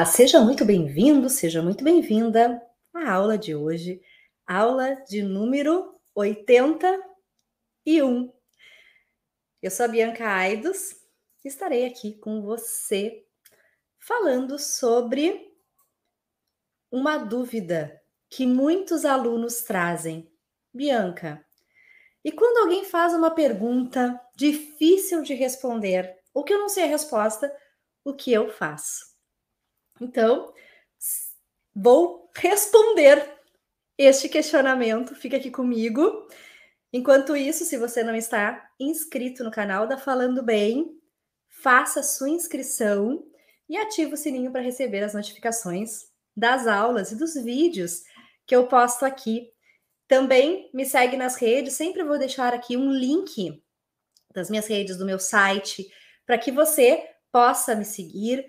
Olá! Seja muito bem-vindo, seja muito bem-vinda à aula de hoje, aula de número 81. Eu sou a Bianca Aidos e estarei aqui com você falando sobre uma dúvida que muitos alunos trazem. Bianca, e quando alguém faz uma pergunta difícil de responder, ou que eu não sei a resposta, o que eu faço. Então, vou responder este questionamento. Fica aqui comigo. Enquanto isso, se você não está inscrito no canal da Falando Bem, faça sua inscrição e ative o sininho para receber as notificações das aulas e dos vídeos que eu posto aqui. Também me segue nas redes, sempre vou deixar aqui um link das minhas redes, do meu site, para que você possa me seguir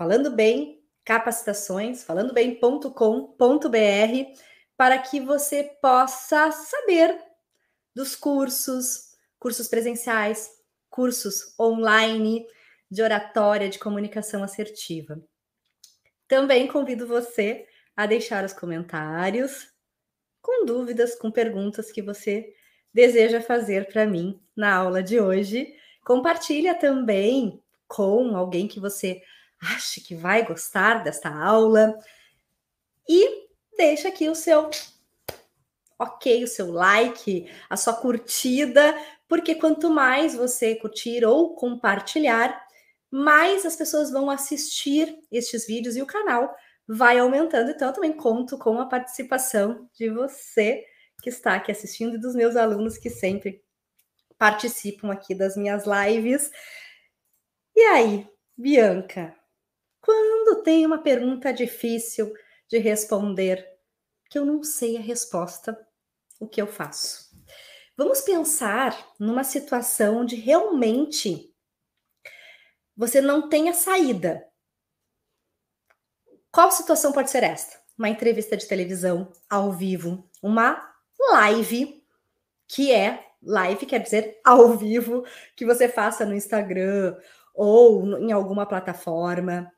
falando bem capacitações, falando bem.com.br, para que você possa saber dos cursos, cursos presenciais, cursos online de oratória, de comunicação assertiva. Também convido você a deixar os comentários com dúvidas, com perguntas que você deseja fazer para mim na aula de hoje. Compartilha também com alguém que você acha que vai gostar desta aula e deixa aqui o seu ok, o seu like, a sua curtida, porque quanto mais você curtir ou compartilhar, mais as pessoas vão assistir estes vídeos e o canal vai aumentando. Então, eu também conto com a participação de você que está aqui assistindo e dos meus alunos que sempre participam aqui das minhas lives. E aí, Bianca, quando tem uma pergunta difícil de responder, que eu não sei a resposta, o que eu faço? Vamos pensar numa situação onde realmente você não tem a saída. Qual situação pode ser esta? Uma entrevista de televisão ao vivo, uma live, que é live quer dizer ao vivo, que você faça no Instagram ou em alguma plataforma,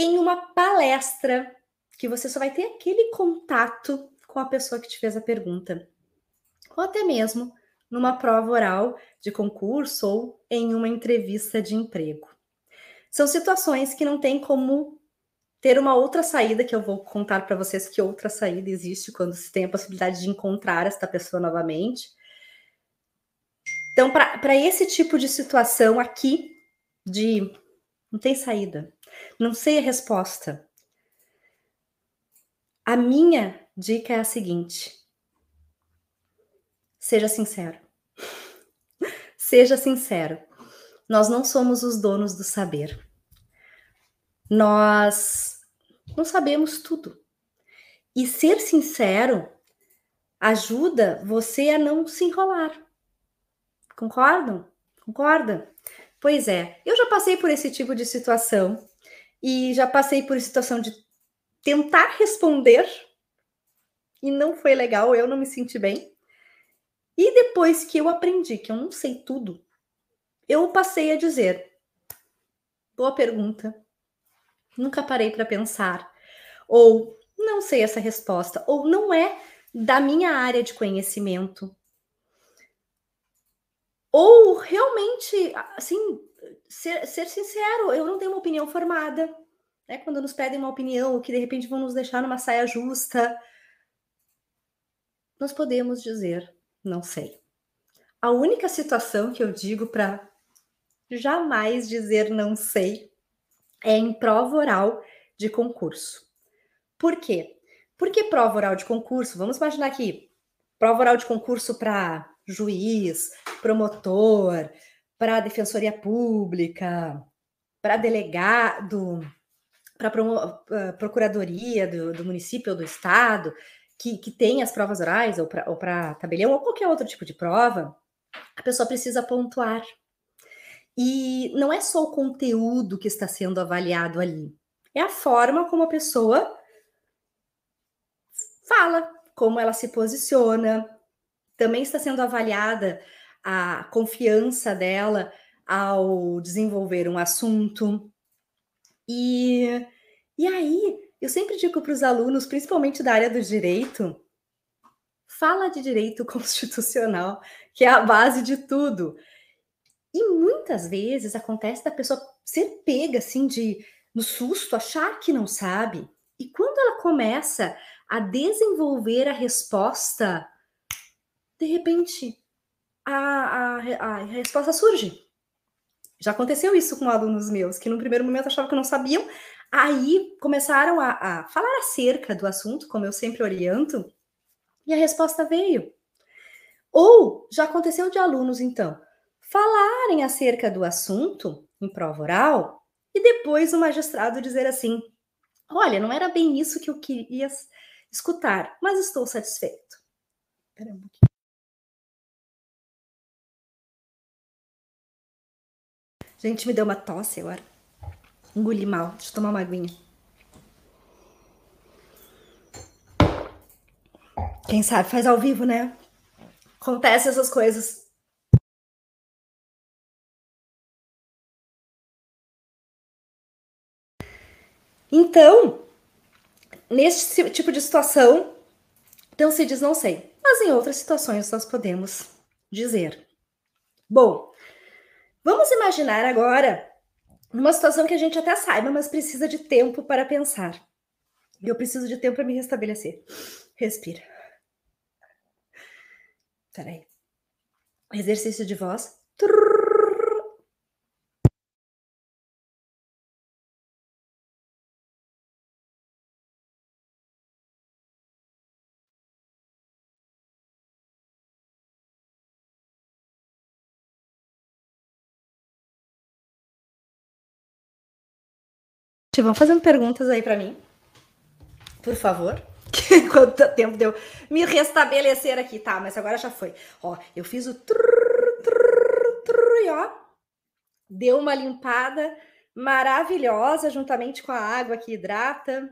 em uma palestra que você só vai ter aquele contato com a pessoa que te fez a pergunta, ou até mesmo numa prova oral de concurso ou em uma entrevista de emprego. São situações que não tem como ter uma outra saída, que eu vou contar para vocês que outra saída existe quando se tem a possibilidade de encontrar esta pessoa novamente. Então, para esse tipo de situação aqui, de não tem saída, não sei a resposta. A minha dica é a seguinte: seja sincero. seja sincero. Nós não somos os donos do saber. Nós não sabemos tudo. E ser sincero ajuda você a não se enrolar. Concordam? Concorda? Pois é, eu já passei por esse tipo de situação e já passei por situação de tentar responder e não foi legal, eu não me senti bem. E depois que eu aprendi que eu não sei tudo, eu passei a dizer: boa pergunta, nunca parei para pensar, ou não sei essa resposta, ou não é da minha área de conhecimento, ou realmente, assim, ser, ser sincero, eu não tenho uma opinião formada. Né? Quando nos pedem uma opinião, que de repente vão nos deixar numa saia justa, nós podemos dizer, não sei. A única situação que eu digo para jamais dizer não sei é em prova oral de concurso. Por quê? Porque prova oral de concurso, vamos imaginar aqui, prova oral de concurso para juiz, promotor, para a defensoria pública, para delegado, para a procuradoria do, do, município ou do estado, que, que tem as provas orais, ou para tabelião, ou qualquer outro tipo de prova, a pessoa precisa pontuar. E não é só o conteúdo que está sendo avaliado ali, é a forma como a pessoa fala, como ela se posiciona, também está sendo avaliada a confiança dela ao desenvolver um assunto. E, e aí, eu sempre digo para os alunos, principalmente da área do direito, fala de direito constitucional, que é a base de tudo. E muitas vezes acontece da pessoa ser pega assim de no susto, achar que não sabe. E quando ela começa a desenvolver a resposta, de repente a, a, a resposta surge. Já aconteceu isso com alunos meus, que no primeiro momento achavam que não sabiam, aí começaram a, a falar acerca do assunto, como eu sempre oriento, e a resposta veio. Ou já aconteceu de alunos, então, falarem acerca do assunto em prova oral e depois o magistrado dizer assim: Olha, não era bem isso que eu queria escutar, mas estou satisfeito. Espera um pouquinho. Gente, me deu uma tosse agora. Engoli mal. Deixa eu tomar uma aguinha. Quem sabe faz ao vivo, né? Acontece essas coisas. Então, nesse tipo de situação, então se diz não sei. Mas em outras situações nós podemos dizer. Bom, vamos imaginar agora uma situação que a gente até saiba, mas precisa de tempo para pensar. E eu preciso de tempo para me restabelecer. Respira. Peraí. Exercício de voz. Vão fazendo perguntas aí para mim, por favor. Quanto tempo deu me restabelecer aqui, tá? Mas agora já foi. Ó, eu fiz o trrr, trrr, trrr, e ó, deu uma limpada maravilhosa juntamente com a água que hidrata.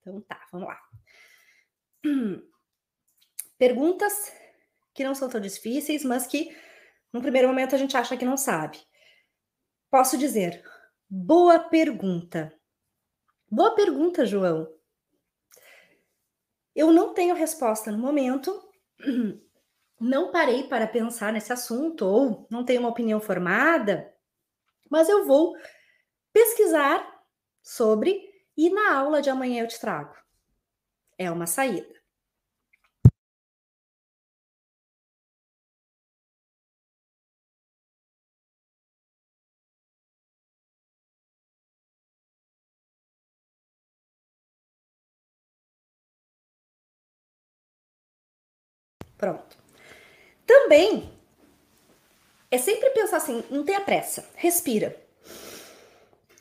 Então tá, vamos lá. Perguntas que não são tão difíceis, mas que no primeiro momento a gente acha que não sabe. Posso dizer, Boa pergunta. Boa pergunta, João. Eu não tenho resposta no momento, não parei para pensar nesse assunto ou não tenho uma opinião formada, mas eu vou pesquisar sobre e na aula de amanhã eu te trago. É uma saída. Pronto. Também é sempre pensar assim, não tenha pressa, respira.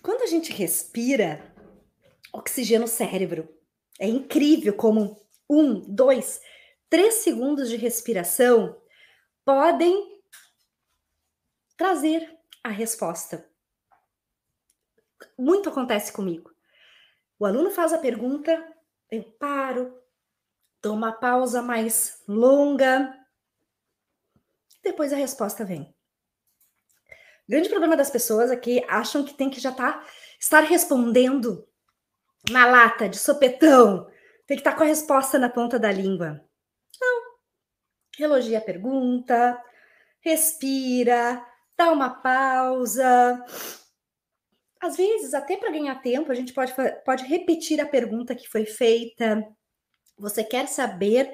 Quando a gente respira, oxigena o cérebro. É incrível como um, dois, três segundos de respiração podem trazer a resposta. Muito acontece comigo. O aluno faz a pergunta, eu paro, Dou uma pausa mais longa. Depois a resposta vem. O grande problema das pessoas é que acham que tem que já tá, estar respondendo na lata, de sopetão. Tem que estar tá com a resposta na ponta da língua. Não. Elogia a pergunta, respira, dá uma pausa. Às vezes, até para ganhar tempo, a gente pode, pode repetir a pergunta que foi feita você quer saber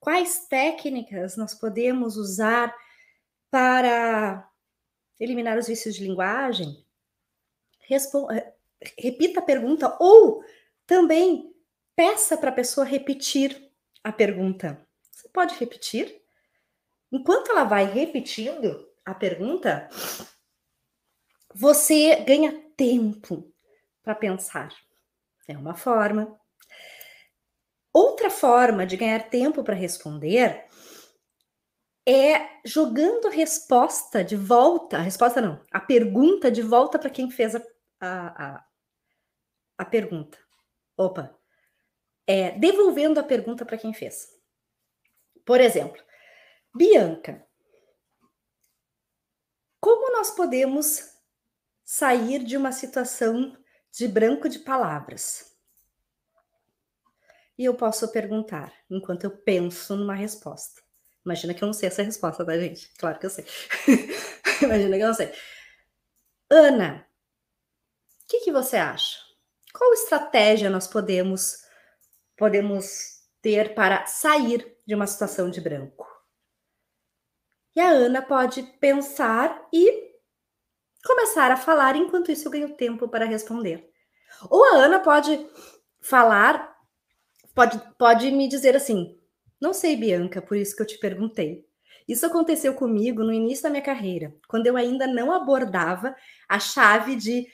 quais técnicas nós podemos usar para eliminar os vícios de linguagem? Responda, repita a pergunta ou também peça para a pessoa repetir a pergunta. Você pode repetir? Enquanto ela vai repetindo a pergunta, você ganha tempo para pensar. É uma forma. Outra forma de ganhar tempo para responder é jogando a resposta de volta, a resposta não, a pergunta de volta para quem fez a, a, a, a, pergunta. Opa, é devolvendo a pergunta para quem fez. Por exemplo, Bianca, como nós podemos sair de uma situação de branco de palavras? E eu posso perguntar enquanto eu penso numa resposta. Imagina que eu não sei essa resposta, tá, gente? Claro que eu sei. Imagina que eu não sei. Ana, o que, que você acha? Qual estratégia nós podemos podemos ter para sair de uma situação de branco? E a Ana pode pensar e começar a falar, enquanto isso eu ganho tempo para responder. Ou a Ana pode falar, pode, pode me dizer assim: Não sei, Bianca, por isso que eu te perguntei. Isso aconteceu comigo no início da minha carreira, quando eu ainda não abordava a chave de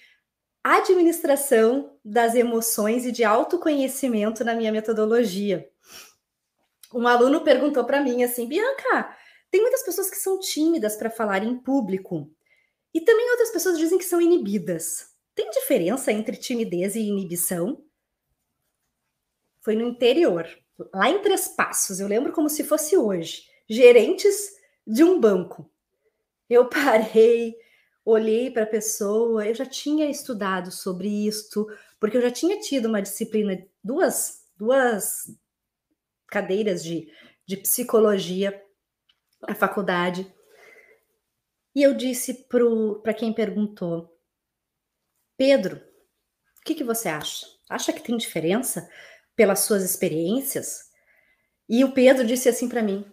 administração das emoções e de autoconhecimento na minha metodologia. Um aluno perguntou para mim assim: Bianca, tem muitas pessoas que são tímidas para falar em público. E também outras pessoas dizem que são inibidas. Tem diferença entre timidez e inibição? Foi no interior, lá em Três Passos, eu lembro como se fosse hoje. Gerentes de um banco. Eu parei, olhei para a pessoa, eu já tinha estudado sobre isto, porque eu já tinha tido uma disciplina, duas, duas cadeiras de, de psicologia a faculdade. E eu disse para quem perguntou: Pedro, o que, que você acha? Acha que tem diferença pelas suas experiências? E o Pedro disse assim para mim: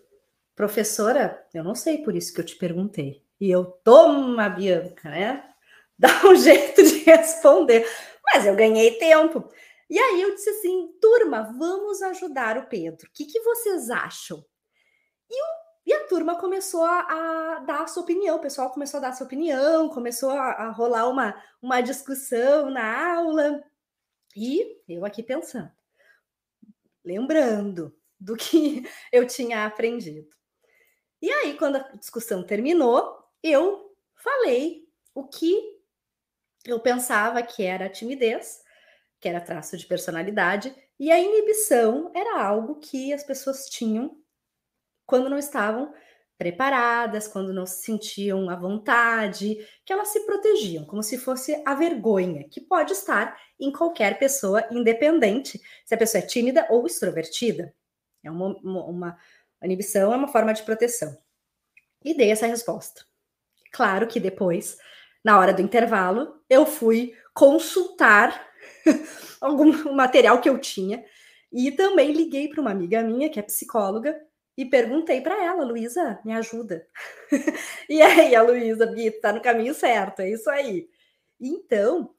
Professora, eu não sei, por isso que eu te perguntei. E eu, toma, Bianca, né? Dá um jeito de responder. Mas eu ganhei tempo. E aí eu disse assim, turma, vamos ajudar o Pedro. O que, que vocês acham? E o e a turma começou a, a, dar a sua opinião, o pessoal começou a dar a sua opinião, começou a, a rolar uma, uma discussão na aula. E eu aqui pensando, lembrando do que eu tinha aprendido. E aí, quando a discussão terminou, eu falei o que eu pensava que era timidez, que era traço de personalidade, e a inibição era algo que as pessoas tinham quando não estavam preparadas, quando não se sentiam à vontade, que elas se protegiam, como se fosse a vergonha, que pode estar em qualquer pessoa, independente se a pessoa é tímida ou extrovertida. É uma, uma, uma inibição, é uma forma de proteção. E dei essa resposta. Claro que depois, na hora do intervalo, eu fui consultar algum material que eu tinha e também liguei para uma amiga minha, que é psicóloga, e perguntei para ela, Luísa, me ajuda. e aí, a Luísa, Bi, tá no caminho certo, é isso aí. Então,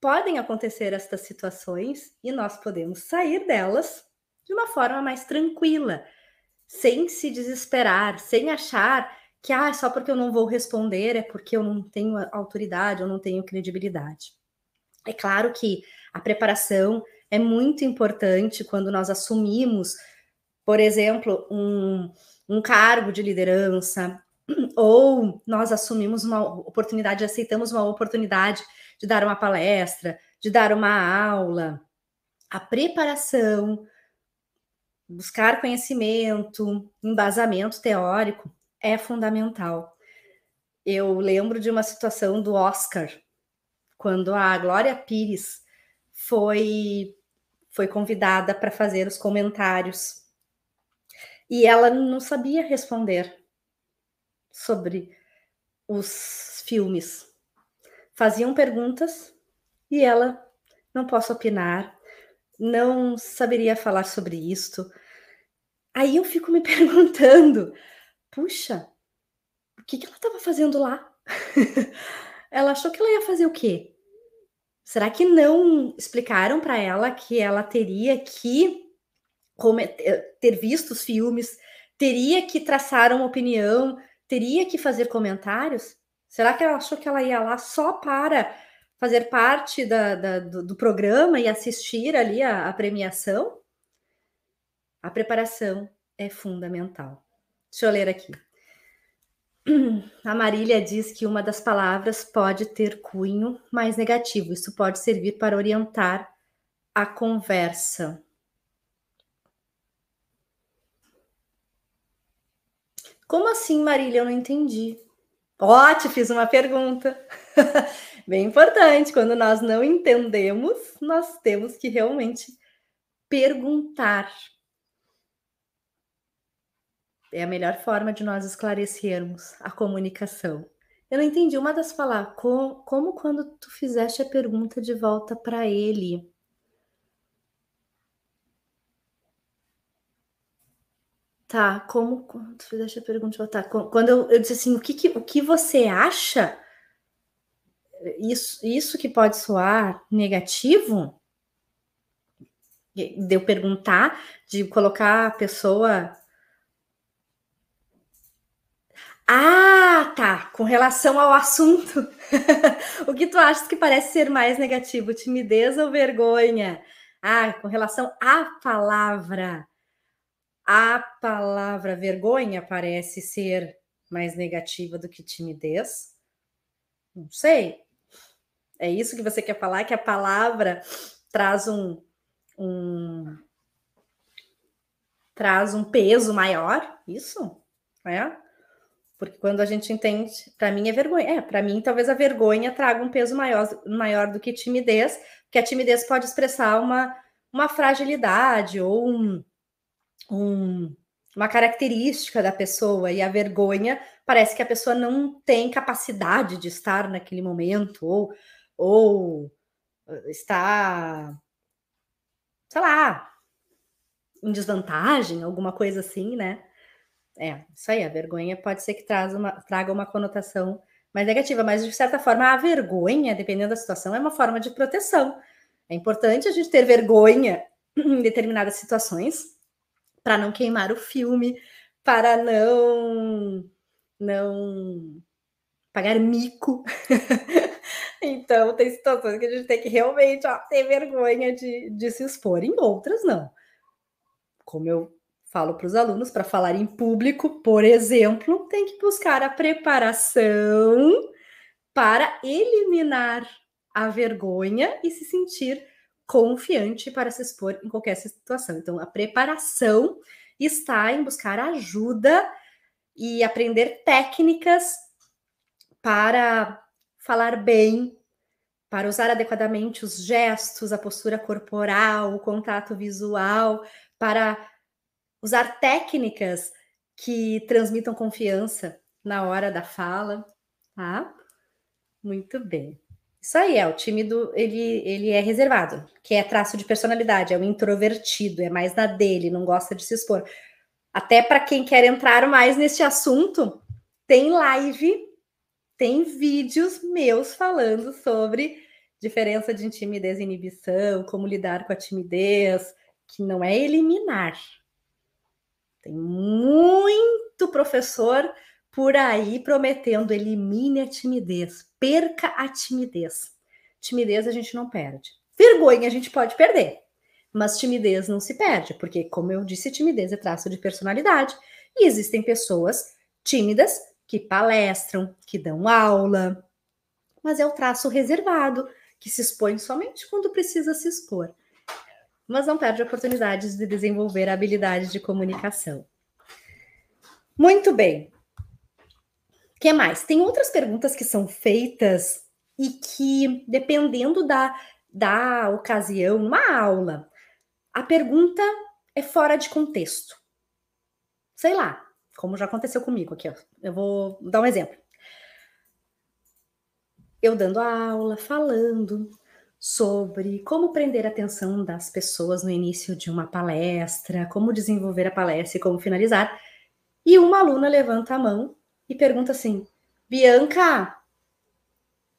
podem acontecer estas situações e nós podemos sair delas de uma forma mais tranquila, sem se desesperar, sem achar que ah, só porque eu não vou responder é porque eu não tenho autoridade, eu não tenho credibilidade. É claro que a preparação é muito importante quando nós assumimos por exemplo, um, um cargo de liderança, ou nós assumimos uma oportunidade, aceitamos uma oportunidade de dar uma palestra, de dar uma aula. A preparação, buscar conhecimento, embasamento teórico é fundamental. Eu lembro de uma situação do Oscar, quando a Glória Pires foi foi convidada para fazer os comentários e ela não sabia responder sobre os filmes. Faziam perguntas e ela não posso opinar, não saberia falar sobre isto. Aí eu fico me perguntando, puxa, o que, que ela estava fazendo lá? ela achou que ela ia fazer o quê? Será que não explicaram para ela que ela teria que ter visto os filmes, teria que traçar uma opinião, teria que fazer comentários? Será que ela achou que ela ia lá só para fazer parte da, da, do, do, programa e assistir ali a, a premiação? A preparação é fundamental. Deixa eu ler aqui. A Marília diz que uma das palavras pode ter cunho mais negativo. Isso pode servir para orientar a conversa. Como assim, Marília? Eu não entendi. Ó, te fiz uma pergunta. Bem importante. Quando nós não entendemos, nós temos que realmente perguntar. É a melhor forma de nós esclarecermos a comunicação. Eu não entendi uma das palavras. Como, como quando tu fizeste a pergunta de volta para ele? Tá, como tu a pergunta de volta? Quando eu, eu disse assim, o que, que, o que você acha? Isso, isso que pode soar negativo? De eu perguntar, de colocar a pessoa ah, tá. Com relação ao assunto, o que tu achas que parece ser mais negativo, timidez ou vergonha? Ah, com relação à palavra. A palavra vergonha parece ser mais negativa do que timidez? Não sei. É isso que você quer falar? Que a palavra traz um, um traz um peso maior? Isso? É? Porque quando a gente entende, para mim é vergonha. É, para mim talvez a vergonha traga um peso maior, maior do que timidez, porque a timidez pode expressar uma, uma fragilidade ou um, um, uma característica da pessoa, e a vergonha parece que a pessoa não tem capacidade de estar naquele momento, ou, ou eh, está, sei lá, em desvantagem, alguma coisa assim, né? É, isso aí, a vergonha pode ser que traz uma, traga uma conotação mais negativa, mas de certa forma a vergonha, dependendo da situação, é uma forma de proteção. É importante a gente ter vergonha em determinadas situações para não queimar o filme, para não não pagar mico. então, tem situações que a gente tem que realmente ó, ter vergonha de, de se expor, em outras não. Como eu falo para os alunos, para falar em público, por exemplo, tem que buscar a preparação para eliminar a vergonha e se sentir confiante para se expor em qualquer situação. Então, a preparação está em buscar ajuda e aprender técnicas para falar bem, para usar adequadamente os gestos, a postura corporal, o contato visual, para usar técnicas que transmitam confiança na hora da fala, tá? Muito bem. Isso aí é o tímido, ele, ele é reservado, que é traço de personalidade, é o introvertido, é mais na dele, não gosta de se expor. Até para quem quer entrar mais neste assunto, tem live, tem vídeos meus falando sobre diferença de timidez e inibição, como lidar com a timidez, que não é eliminar, tem muito professor por aí prometendo elimine a timidez, perca a timidez. Timidez a gente não perde. Vergonha a gente pode perder, mas timidez não se perde, porque, como eu disse, timidez é traço de personalidade. E existem pessoas tímidas que palestram, que dão aula, mas é o traço reservado, que se expõe somente quando precisa se expor mas não perde oportunidades de desenvolver a habilidade de comunicação. Muito bem. Que mais? Tem outras perguntas que são feitas e que, dependendo da, da ocasião, numa aula, a pergunta é fora de contexto. Sei lá, como já aconteceu comigo aqui, ó. eu vou dar um exemplo. Eu dando a aula, falando, sobre como prender a atenção das pessoas no início de uma palestra, como desenvolver a palestra e como finalizar. E uma aluna levanta a mão e pergunta assim: Bianca,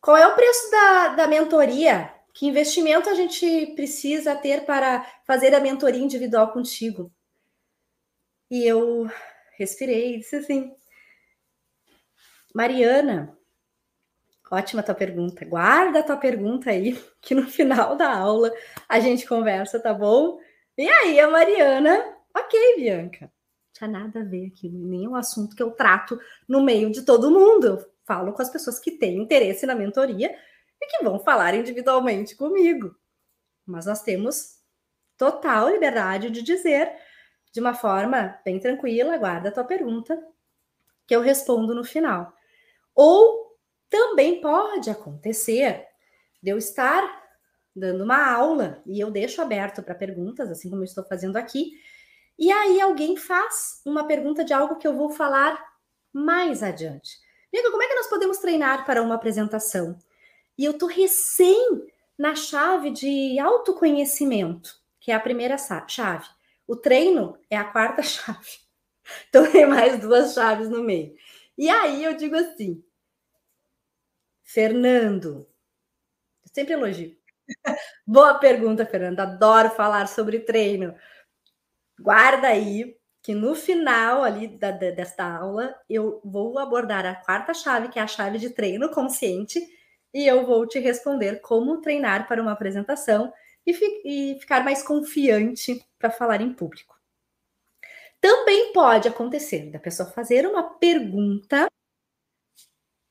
qual é o preço da, da mentoria? Que investimento a gente precisa ter para fazer a mentoria individual contigo? E eu respirei e disse assim: Mariana, Ótima tua pergunta. Guarda a tua pergunta aí, que no final da aula a gente conversa, tá bom? E aí, a Mariana, ok, Bianca. Tinha nada a ver aquilo, nenhum assunto que eu trato no meio de todo mundo. Eu falo com as pessoas que têm interesse na mentoria e que vão falar individualmente comigo. Mas nós temos total liberdade de dizer de uma forma bem tranquila, guarda a tua pergunta, que eu respondo no final. Ou também pode acontecer de eu estar dando uma aula e eu deixo aberto para perguntas, assim como eu estou fazendo aqui, e aí alguém faz uma pergunta de algo que eu vou falar mais adiante. Amiga, como é que nós podemos treinar para uma apresentação? E eu tô recém na chave de autoconhecimento, que é a primeira chave. O treino é a quarta chave. Então tem mais duas chaves no meio. E aí eu digo assim, Fernando, sempre elogio. Boa pergunta, Fernando. Adoro falar sobre treino. Guarda aí que no final ali da, da, desta aula eu vou abordar a quarta chave, que é a chave de treino consciente, e eu vou te responder como treinar para uma apresentação e, fi, e ficar mais confiante para falar em público. Também pode acontecer da pessoa fazer uma pergunta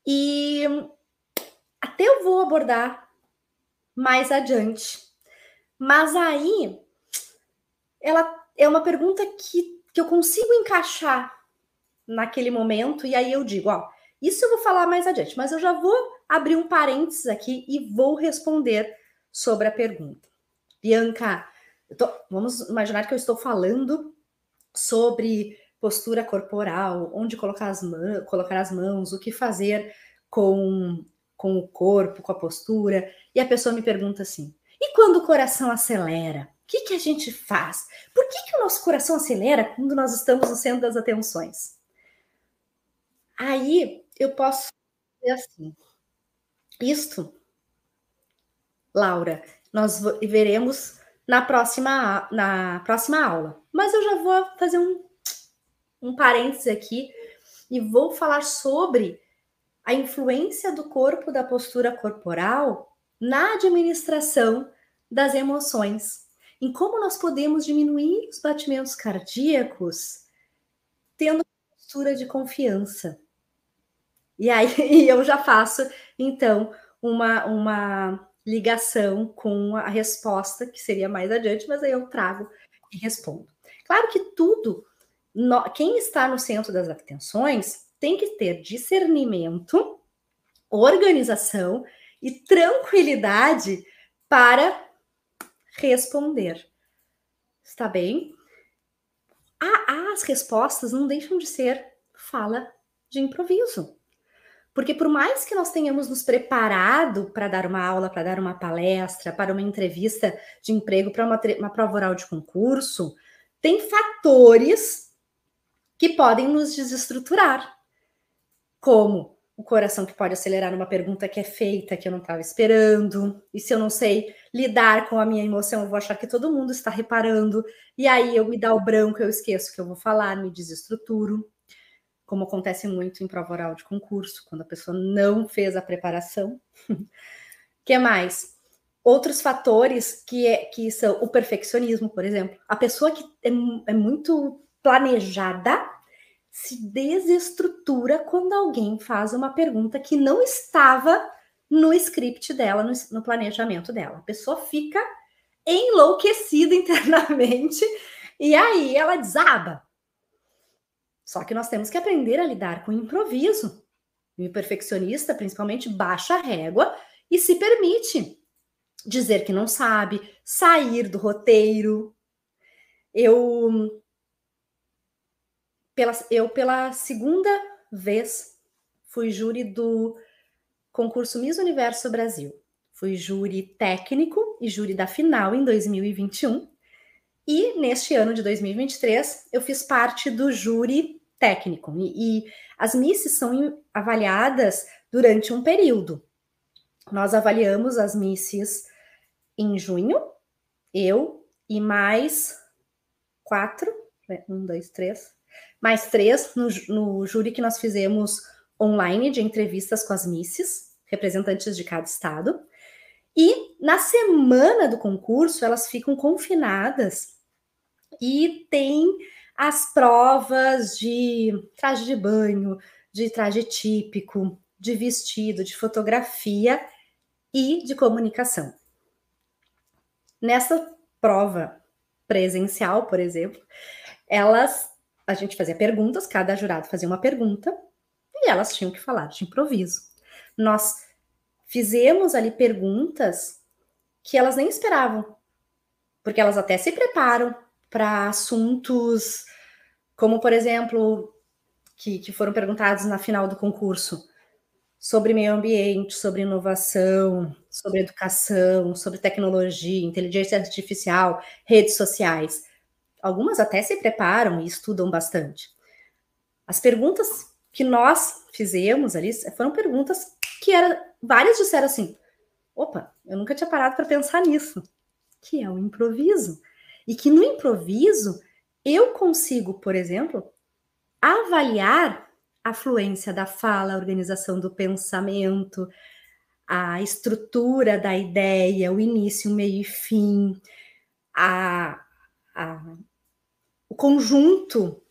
e até eu vou abordar mais adiante. Mas aí ela é uma pergunta que, que eu consigo encaixar naquele momento, e aí eu digo, ó, isso eu vou falar mais adiante, mas eu já vou abrir um parênteses aqui e vou responder sobre a pergunta. Bianca, tô, vamos imaginar que eu estou falando sobre postura corporal, onde colocar as, mãos, colocar as mãos, o que fazer com, com o corpo, com a postura, e a pessoa me pergunta assim: e quando o coração acelera? Que, que a gente faz? Por que, que o nosso coração acelera quando nós estamos no centro das atenções? Aí eu posso dizer assim: isto, Laura, nós veremos na próxima, na próxima aula. Mas eu já vou fazer um, um parênteses aqui e vou falar sobre a influência do corpo, da postura corporal na administração das emoções, em como nós podemos diminuir os batimentos cardíacos tendo postura de confiança. E aí eu já faço, então, uma, uma ligação com a resposta, que seria mais adiante, mas aí eu trago e respondo. Claro que tudo, quem está no centro das atenções tem que ter discernimento, organização e tranquilidade para responder. Está bem? as respostas não deixam de ser fala de improviso. Porque por mais que nós tenhamos nos preparado para dar uma aula, para dar uma palestra, para uma entrevista de emprego, para uma, uma prova oral de concurso, tem fatores que podem nos desestruturar, como o coração que pode acelerar numa pergunta que é feita que eu não estava esperando, e se eu não sei lidar com a minha emoção, eu vou achar que todo mundo está reparando, e aí eu me dá o branco, eu esqueço que eu vou falar, me desestruturo como acontece muito em prova oral de concurso, quando a pessoa não fez a preparação. que mais? Outros fatores que, é, que são o perfeccionismo, por exemplo. A pessoa que é, é muito planejada se desestrutura quando alguém faz uma pergunta que não estava no script dela, no, no planejamento dela. A pessoa fica enlouquecida internamente e aí ela desaba. Só que nós temos que aprender a lidar com o improviso. E o perfeccionista, principalmente, baixa a régua e se permite dizer que não sabe, sair do roteiro. Eu pela, eu pela segunda vez fui júri do concurso Miss Universo Brasil. Fui júri técnico e júri da final em 2021. E neste ano de 2023, eu fiz parte do júri técnico. E, e as misses são avaliadas durante um período. Nós avaliamos as misses em junho, eu e mais quatro, né, um, dois, três, mais três no, no júri que nós fizemos online de entrevistas com as misses, representantes de cada estado. E na semana do concurso, elas ficam confinadas e tem as provas de traje de banho, de traje típico, de vestido, de fotografia e de comunicação. Nessa prova presencial, por exemplo, elas a gente fazia perguntas, cada jurado fazia uma pergunta, e elas tinham que falar de improviso. Nós fizemos ali perguntas que elas nem esperavam, porque elas até se preparam para assuntos como, por exemplo, que, que foram perguntados na final do concurso sobre meio ambiente, sobre inovação, sobre educação, sobre tecnologia, inteligência artificial, redes sociais. Algumas até se preparam e estudam bastante. As perguntas que nós fizemos ali foram perguntas que era, várias disseram assim: opa, eu nunca tinha parado para pensar nisso, que é o improviso. E que no improviso eu consigo, por exemplo, avaliar a fluência da fala, a organização do pensamento, a estrutura da ideia, o início, meio e fim, a, a, o conjunto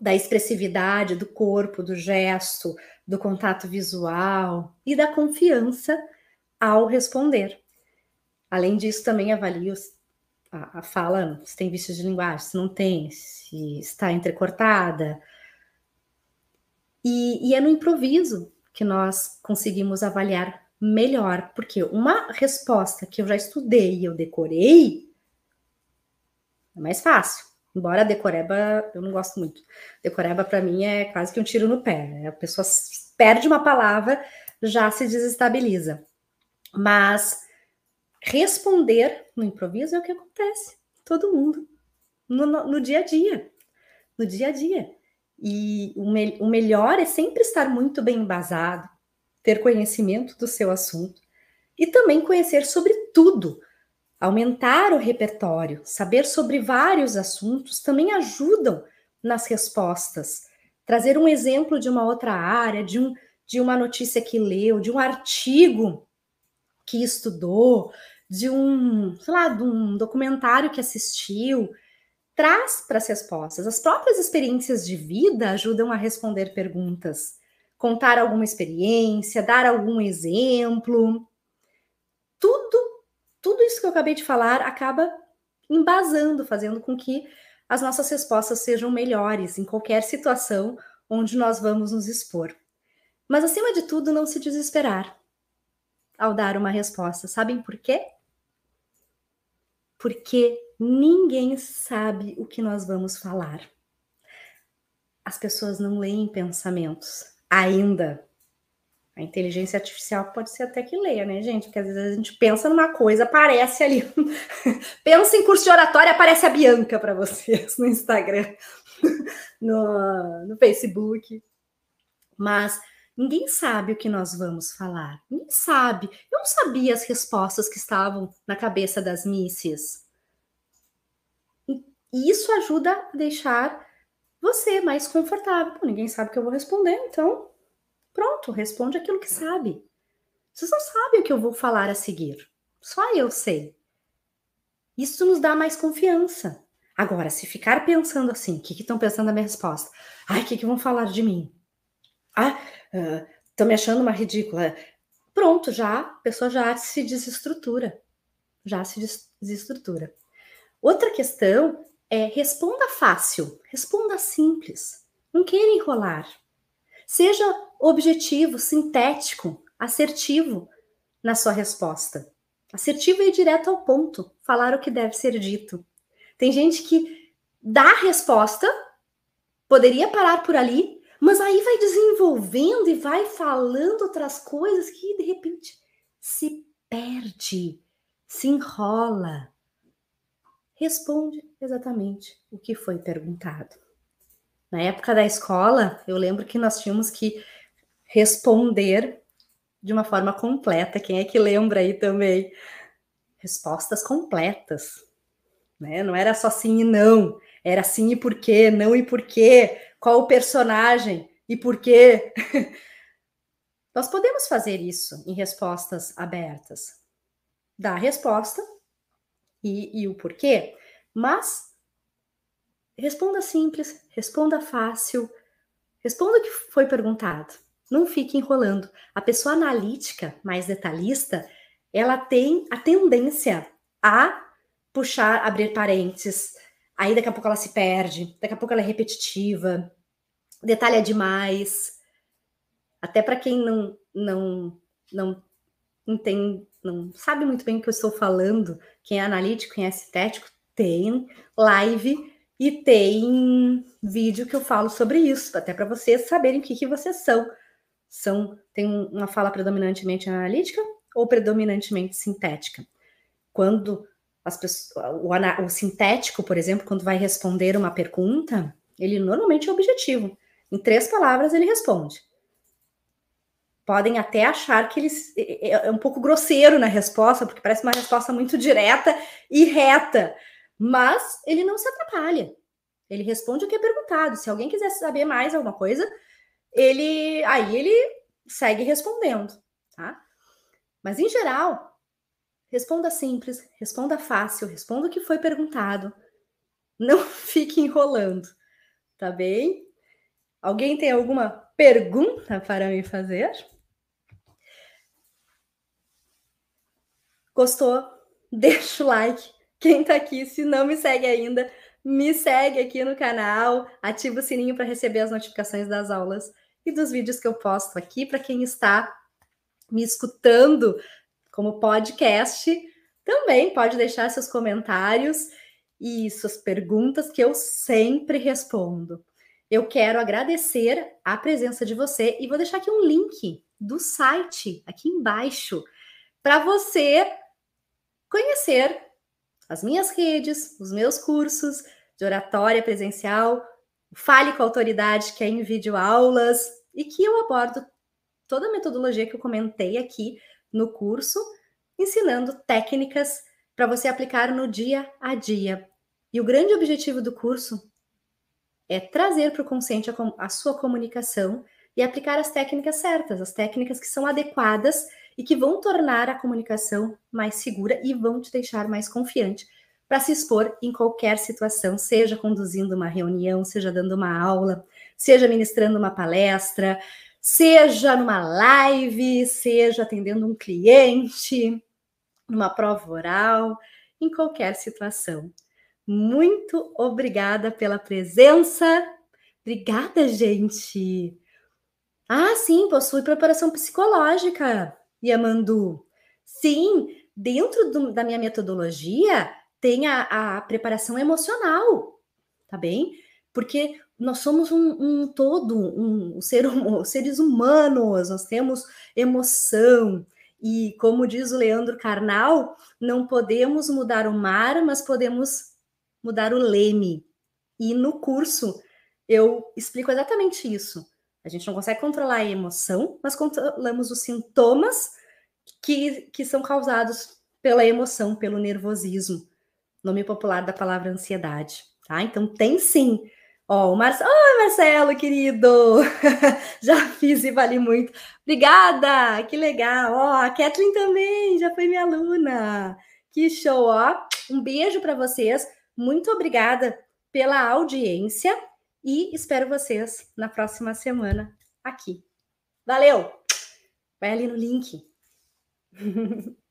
da expressividade do corpo, do gesto, do contato visual e da confiança ao responder. Além disso, também avalio a, a fala, se tem vícios de linguagem, se não tem, se está entrecortada. E, e é no improviso que nós conseguimos avaliar melhor, porque uma resposta que eu já estudei e eu decorei é mais fácil. Embora a decoreba eu não gosto muito. Decoreba para mim é quase que um tiro no pé. A pessoa perde uma palavra, já se desestabiliza. Mas responder no improviso é o que acontece. Todo mundo. No, no, no dia a dia. No dia a dia. E o, me, o melhor é sempre estar muito bem embasado, ter conhecimento do seu assunto e também conhecer sobre tudo Aumentar o repertório, saber sobre vários assuntos também ajudam nas respostas. Trazer um exemplo de uma outra área, de, um, de uma notícia que leu, de um artigo que estudou, de um, sei lá, de um documentário que assistiu, traz para as respostas. As próprias experiências de vida ajudam a responder perguntas, contar alguma experiência, dar algum exemplo. Tudo tudo isso que eu acabei de falar acaba embasando, fazendo com que as nossas respostas sejam melhores em qualquer situação onde nós vamos nos expor. Mas, acima de tudo, não se desesperar ao dar uma resposta. Sabem por quê? Porque ninguém sabe o que nós vamos falar. As pessoas não leem pensamentos ainda. A inteligência artificial pode ser até que leia, né, gente? Porque às vezes a gente pensa numa coisa, aparece ali. pensa em curso de oratória, aparece a Bianca para vocês no Instagram, no, no Facebook. Mas ninguém sabe o que nós vamos falar. Ninguém sabe. Eu não sabia as respostas que estavam na cabeça das misses. E isso ajuda a deixar você mais confortável. Pô, ninguém sabe o que eu vou responder, então Pronto, responde aquilo que sabe. Vocês não sabem o que eu vou falar a seguir. Só eu sei. Isso nos dá mais confiança. Agora, se ficar pensando assim, o que estão pensando na minha resposta? Ai, o que, que vão falar de mim? Ah, estão uh, me achando uma ridícula. Pronto, já, a pessoa já se desestrutura. Já se desestrutura. Outra questão é responda fácil, responda simples. Não queira enrolar. Seja objetivo, sintético, assertivo na sua resposta. Assertivo e direto ao ponto, falar o que deve ser dito. Tem gente que dá a resposta, poderia parar por ali, mas aí vai desenvolvendo e vai falando outras coisas que de repente se perde, se enrola. Responde exatamente o que foi perguntado. Na época da escola, eu lembro que nós tínhamos que responder de uma forma completa. Quem é que lembra aí também? Respostas completas. Né? Não era só sim e não, era sim e por quê, não e por quê, qual o personagem e por quê. Nós podemos fazer isso em respostas abertas. Dar a resposta e, e o porquê, mas Responda simples, responda fácil, responda o que foi perguntado. Não fique enrolando. A pessoa analítica, mais detalhista, ela tem a tendência a puxar, abrir parênteses. Aí daqui a pouco ela se perde, daqui a pouco ela é repetitiva, detalha demais. Até para quem não, não, não entende, não sabe muito bem o que eu estou falando, quem é analítico, quem é sintético, tem live e tem vídeo que eu falo sobre isso, até para vocês saberem o que, que vocês são. São tem uma fala predominantemente analítica ou predominantemente sintética. Quando as pessoas, o, o sintético, por exemplo, quando vai responder uma pergunta, ele normalmente é objetivo. Em três palavras ele responde podem até achar que ele é, é, é um pouco grosseiro na resposta, porque parece uma resposta muito direta e reta, mas ele não se atrapalha. Ele responde o que é perguntado. Se alguém quiser saber mais alguma coisa, ele aí ele segue respondendo, tá? Mas em geral, responda simples, responda fácil, responda o que foi perguntado. Não fique enrolando, tá bem? Alguém tem alguma pergunta para me fazer? Gostou? Deixa o like. Quem tá aqui, se não me segue ainda, me segue aqui no canal, ativa o sininho para receber as notificações das aulas e dos vídeos que eu posto aqui para quem está me escutando como podcast. Também pode deixar seus comentários e suas perguntas que eu sempre respondo. Eu quero agradecer a presença de você e vou deixar aqui um link do site aqui embaixo para você conhecer as minhas redes, os meus cursos de oratória presencial, Fale com a Autoridade, que é em vídeo aulas, e que eu abordo toda a metodologia que eu comentei aqui no curso, ensinando técnicas para você aplicar no dia a dia. E o grande objetivo do curso é trazer para o consciente a, a sua comunicação e aplicar as técnicas certas, as técnicas que são adequadas e que vão tornar a comunicação mais segura e vão te deixar mais confiante para se expor em qualquer situação, seja conduzindo uma reunião, seja dando uma aula, seja ministrando uma palestra, seja numa live, seja atendendo um cliente, numa prova oral, em qualquer situação. Muito obrigada pela presença. Obrigada, gente. Ah, sim, possui preparação psicológica. Yamandu. Sim, dentro do, da minha metodologia tem a, a, preparação emocional, tá bem? Porque nós somos um, um todo, um, ser, seres humanos, nós temos emoção. E como diz o Leandro Carnal, não podemos mudar o mar, mas podemos mudar o leme. E no curso eu explico exatamente isso. A gente não consegue controlar a emoção, mas controlamos os sintomas que, que são causados pela emoção, pelo nervosismo. Nome popular da palavra ansiedade, tá? Então tem sim. Ó, o Marcelo, oh, Marcelo, querido! já fiz e vale muito. Obrigada! Que legal! Ó, a Kathleen também já foi minha aluna. Que show, ó! Um beijo para vocês. Muito obrigada pela audiência e espero vocês na próxima semana aqui. Valeu! Vai ali no link.